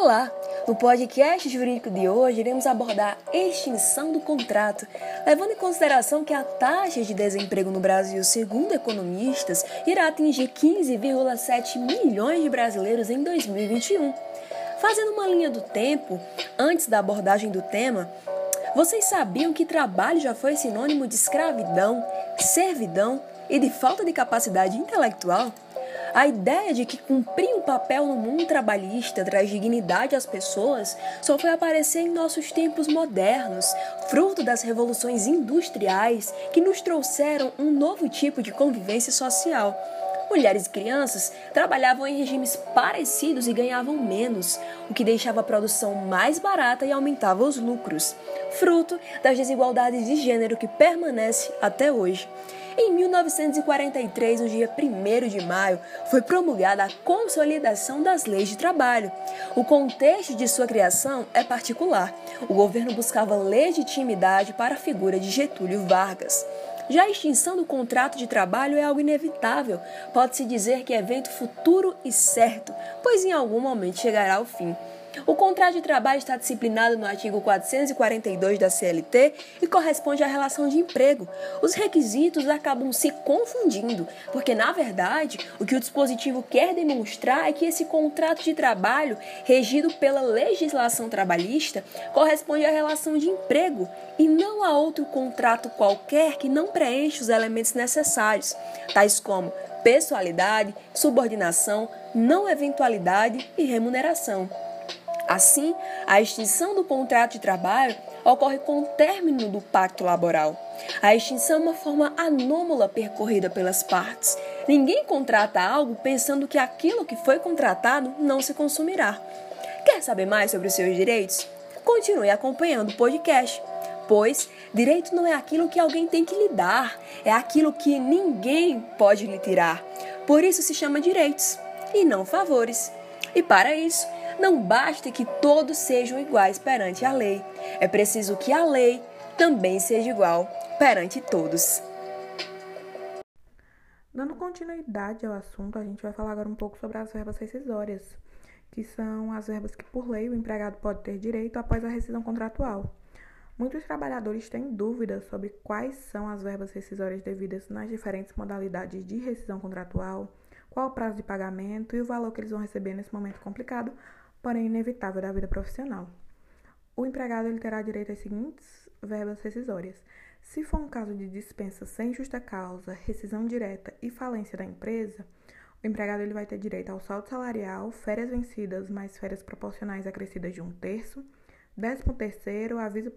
Olá! No podcast jurídico de hoje, iremos abordar a extinção do contrato, levando em consideração que a taxa de desemprego no Brasil, segundo economistas, irá atingir 15,7 milhões de brasileiros em 2021. Fazendo uma linha do tempo, antes da abordagem do tema, vocês sabiam que trabalho já foi sinônimo de escravidão, servidão e de falta de capacidade intelectual? A ideia de que cumprir um papel no mundo trabalhista traz dignidade às pessoas só foi aparecer em nossos tempos modernos, fruto das revoluções industriais que nos trouxeram um novo tipo de convivência social. Mulheres e crianças trabalhavam em regimes parecidos e ganhavam menos, o que deixava a produção mais barata e aumentava os lucros, fruto das desigualdades de gênero que permanece até hoje. Em 1943, no dia 1 de maio, foi promulgada a Consolidação das Leis de Trabalho. O contexto de sua criação é particular. O governo buscava legitimidade para a figura de Getúlio Vargas. Já a extinção do contrato de trabalho é algo inevitável. Pode-se dizer que é evento futuro e certo, pois em algum momento chegará ao fim. O contrato de trabalho está disciplinado no artigo 442 da CLT e corresponde à relação de emprego. Os requisitos acabam se confundindo, porque na verdade o que o dispositivo quer demonstrar é que esse contrato de trabalho, regido pela legislação trabalhista, corresponde à relação de emprego e não a outro contrato qualquer que não preenche os elementos necessários, tais como pessoalidade, subordinação, não eventualidade e remuneração. Assim, a extinção do contrato de trabalho ocorre com o término do pacto laboral. A extinção é uma forma anômala percorrida pelas partes. Ninguém contrata algo pensando que aquilo que foi contratado não se consumirá. Quer saber mais sobre os seus direitos? Continue acompanhando o podcast, pois direito não é aquilo que alguém tem que lhe dar, é aquilo que ninguém pode lhe tirar. Por isso se chama direitos e não favores. E para isso, não basta que todos sejam iguais perante a lei, é preciso que a lei também seja igual perante todos. Dando continuidade ao assunto, a gente vai falar agora um pouco sobre as verbas rescisórias, que são as verbas que, por lei, o empregado pode ter direito após a rescisão contratual. Muitos trabalhadores têm dúvidas sobre quais são as verbas rescisórias devidas nas diferentes modalidades de rescisão contratual, qual o prazo de pagamento e o valor que eles vão receber nesse momento complicado, porém inevitável da vida profissional. O empregado ele terá direito às seguintes verbas rescisórias. Se for um caso de dispensa sem justa causa, rescisão direta e falência da empresa, o empregado ele vai ter direito ao saldo salarial, férias vencidas mais férias proporcionais acrescidas de um terço, décimo terceiro, aviso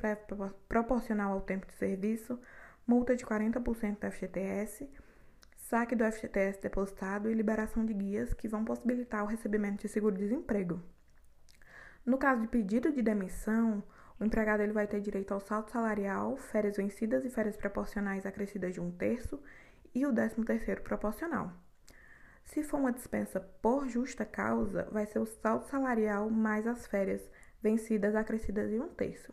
proporcional ao tempo de serviço, multa de 40% do FGTS, saque do FGTS depositado e liberação de guias que vão possibilitar o recebimento de seguro-desemprego. No caso de pedido de demissão, o empregado ele vai ter direito ao saldo salarial, férias vencidas e férias proporcionais acrescidas de um terço e o décimo terceiro proporcional. Se for uma dispensa por justa causa, vai ser o saldo salarial mais as férias vencidas acrescidas de um terço.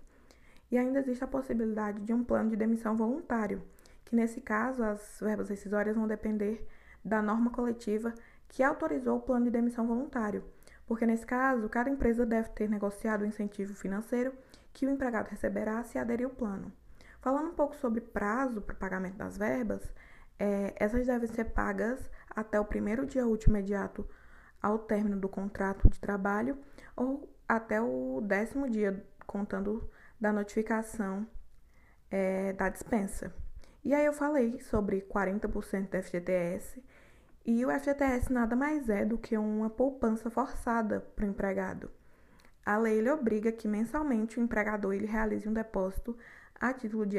E ainda existe a possibilidade de um plano de demissão voluntário, que nesse caso as verbas rescisórias vão depender da norma coletiva que autorizou o plano de demissão voluntário porque nesse caso, cada empresa deve ter negociado o incentivo financeiro que o empregado receberá se aderir ao plano. Falando um pouco sobre prazo para o pagamento das verbas, é, essas devem ser pagas até o primeiro dia útil imediato ao término do contrato de trabalho ou até o décimo dia, contando da notificação é, da dispensa. E aí eu falei sobre 40% da FGTS e o FGTS nada mais é do que uma poupança forçada para o empregado. A lei ele obriga que mensalmente o empregador ele realize um depósito a título de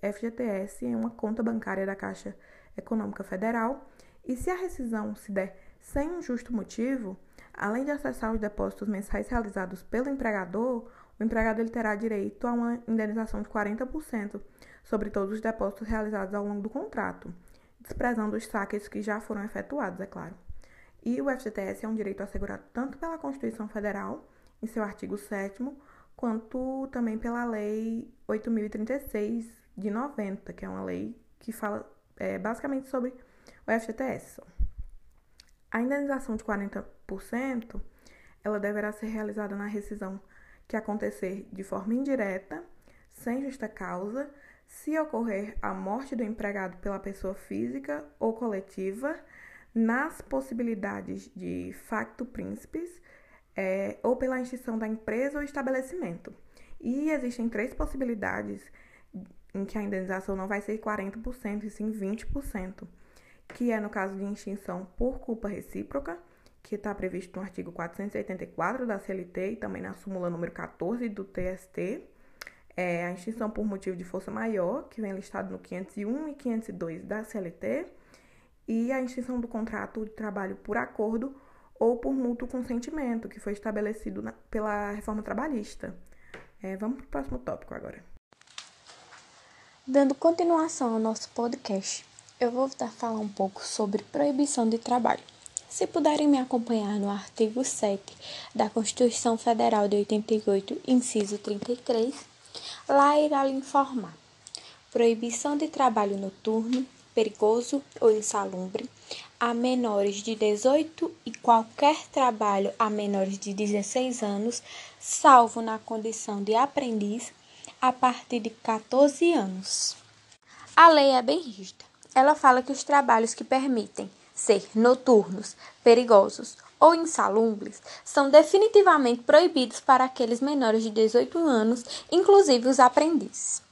FGTS em uma conta bancária da Caixa Econômica Federal e se a rescisão se der sem um justo motivo, além de acessar os depósitos mensais realizados pelo empregador, o empregado ele terá direito a uma indenização de 40% sobre todos os depósitos realizados ao longo do contrato desprezando os saques que já foram efetuados, é claro. E o FGTS é um direito assegurado tanto pela Constituição Federal, em seu artigo 7 quanto também pela Lei 8.036 de 90, que é uma lei que fala é, basicamente sobre o FGTS. A indenização de 40% ela deverá ser realizada na rescisão que acontecer de forma indireta, sem justa causa, se ocorrer a morte do empregado pela pessoa física ou coletiva, nas possibilidades de facto príncipes é, ou pela extinção da empresa ou estabelecimento. E existem três possibilidades em que a indenização não vai ser 40% e sim 20%, que é no caso de extinção por culpa recíproca, que está previsto no artigo 484 da CLT e também na súmula número 14 do TST. É a extinção por motivo de força maior, que vem listado no 501 e 502 da CLT, e a extinção do contrato de trabalho por acordo ou por mútuo consentimento, que foi estabelecido na, pela reforma trabalhista. É, vamos para o próximo tópico agora. Dando continuação ao nosso podcast, eu vou falar um pouco sobre proibição de trabalho. Se puderem me acompanhar no artigo 7 da Constituição Federal de 88, inciso 33, lá irá lhe informar: proibição de trabalho noturno, perigoso ou insalubre a menores de 18 e qualquer trabalho a menores de 16 anos, salvo na condição de aprendiz, a partir de 14 anos. A lei é bem rígida. Ela fala que os trabalhos que permitem ser noturnos, perigosos ou insalubres são definitivamente proibidos para aqueles menores de 18 anos, inclusive os aprendizes.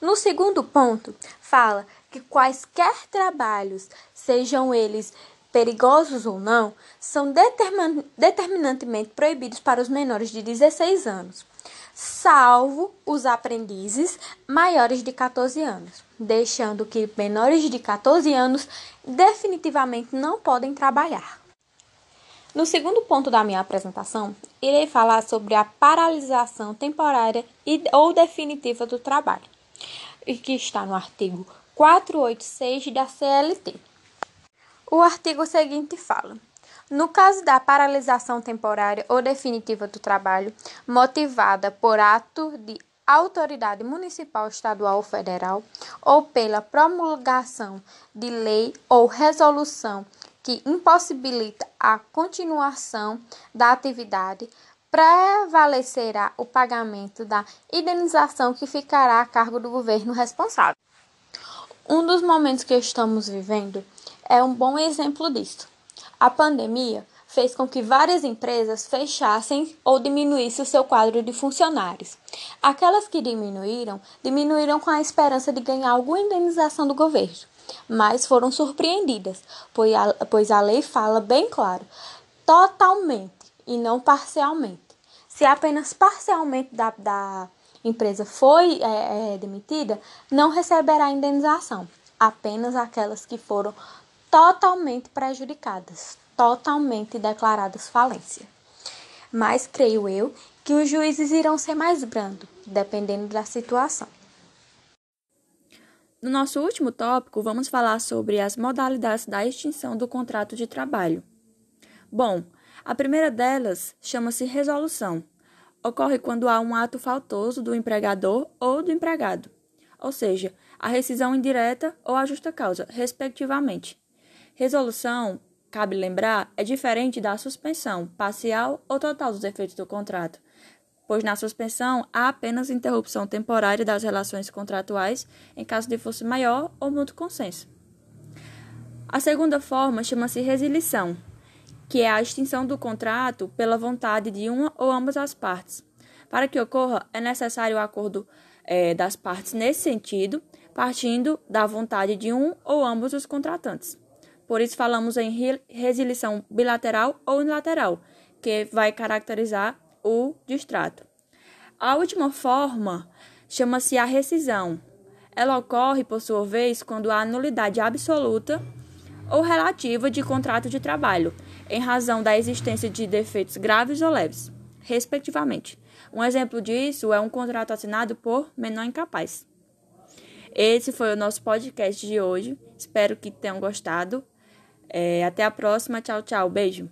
No segundo ponto, fala que quaisquer trabalhos, sejam eles perigosos ou não, são determinantemente proibidos para os menores de 16 anos, salvo os aprendizes maiores de 14 anos, deixando que menores de 14 anos definitivamente não podem trabalhar. No segundo ponto da minha apresentação, irei falar sobre a paralisação temporária e, ou definitiva do trabalho, que está no artigo 486 da CLT. O artigo seguinte fala: no caso da paralisação temporária ou definitiva do trabalho, motivada por ato de autoridade municipal, estadual ou federal, ou pela promulgação de lei ou resolução que impossibilita a continuação da atividade, prevalecerá o pagamento da indenização que ficará a cargo do governo responsável. Um dos momentos que estamos vivendo é um bom exemplo disso. A pandemia fez com que várias empresas fechassem ou diminuíssem o seu quadro de funcionários. Aquelas que diminuíram, diminuíram com a esperança de ganhar alguma indenização do governo, mas foram surpreendidas, pois a, pois a lei fala bem claro, totalmente e não parcialmente. Se apenas parcialmente da, da empresa foi é, é, demitida, não receberá indenização, apenas aquelas que foram totalmente prejudicadas, totalmente declaradas falência. Mas creio eu que os juízes irão ser mais brandos, dependendo da situação. No nosso último tópico, vamos falar sobre as modalidades da extinção do contrato de trabalho. Bom, a primeira delas chama-se resolução ocorre quando há um ato faltoso do empregador ou do empregado, ou seja, a rescisão indireta ou a justa causa, respectivamente. Resolução, cabe lembrar, é diferente da suspensão parcial ou total dos efeitos do contrato, pois na suspensão há apenas interrupção temporária das relações contratuais em caso de força maior ou mútuo consenso. A segunda forma chama-se resilição, que é a extinção do contrato pela vontade de uma ou ambas as partes. Para que ocorra, é necessário o acordo é, das partes nesse sentido, partindo da vontade de um ou ambos os contratantes. Por isso, falamos em resilição bilateral ou unilateral, que vai caracterizar o distrato. A última forma chama-se a rescisão. Ela ocorre, por sua vez, quando há nulidade absoluta ou relativa de contrato de trabalho, em razão da existência de defeitos graves ou leves, respectivamente. Um exemplo disso é um contrato assinado por menor incapaz. Esse foi o nosso podcast de hoje. Espero que tenham gostado. É, até a próxima. Tchau, tchau. Beijo.